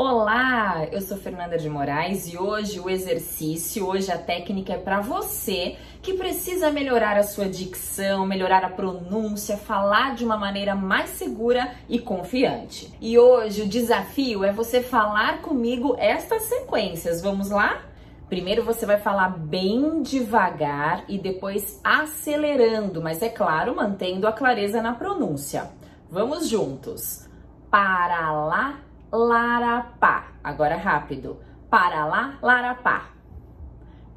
Olá, eu sou Fernanda de Moraes e hoje o exercício, hoje a técnica é para você que precisa melhorar a sua dicção, melhorar a pronúncia, falar de uma maneira mais segura e confiante. E hoje o desafio é você falar comigo estas sequências. Vamos lá? Primeiro você vai falar bem devagar e depois acelerando, mas é claro, mantendo a clareza na pronúncia. Vamos juntos. Para lá larapá. Agora rápido. Para lá, larapá.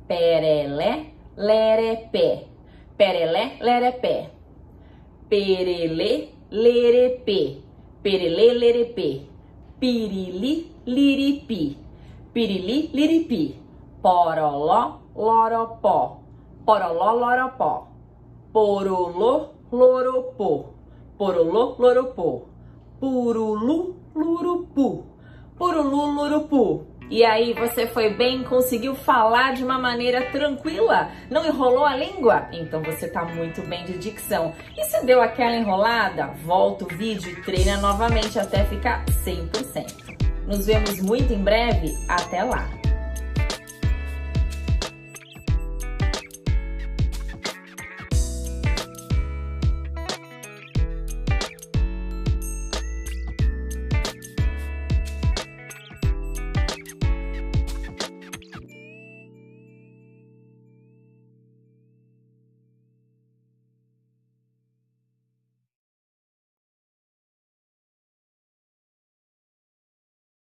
Perelé, lerepé. Perelé, lerepé. Perelê, lerepê. Perelê, lerepê. Pirili, liripi. Pirili, liripi. Poroló, loropó. Poroló, loropó. Porolô, loropô. Porolô, loropô. Purulu, lurupu. Purulu, lurupu. E aí, você foi bem? Conseguiu falar de uma maneira tranquila? Não enrolou a língua? Então você tá muito bem de dicção. E se deu aquela enrolada? Volta o vídeo e treina novamente até ficar 100%. Nos vemos muito em breve. Até lá!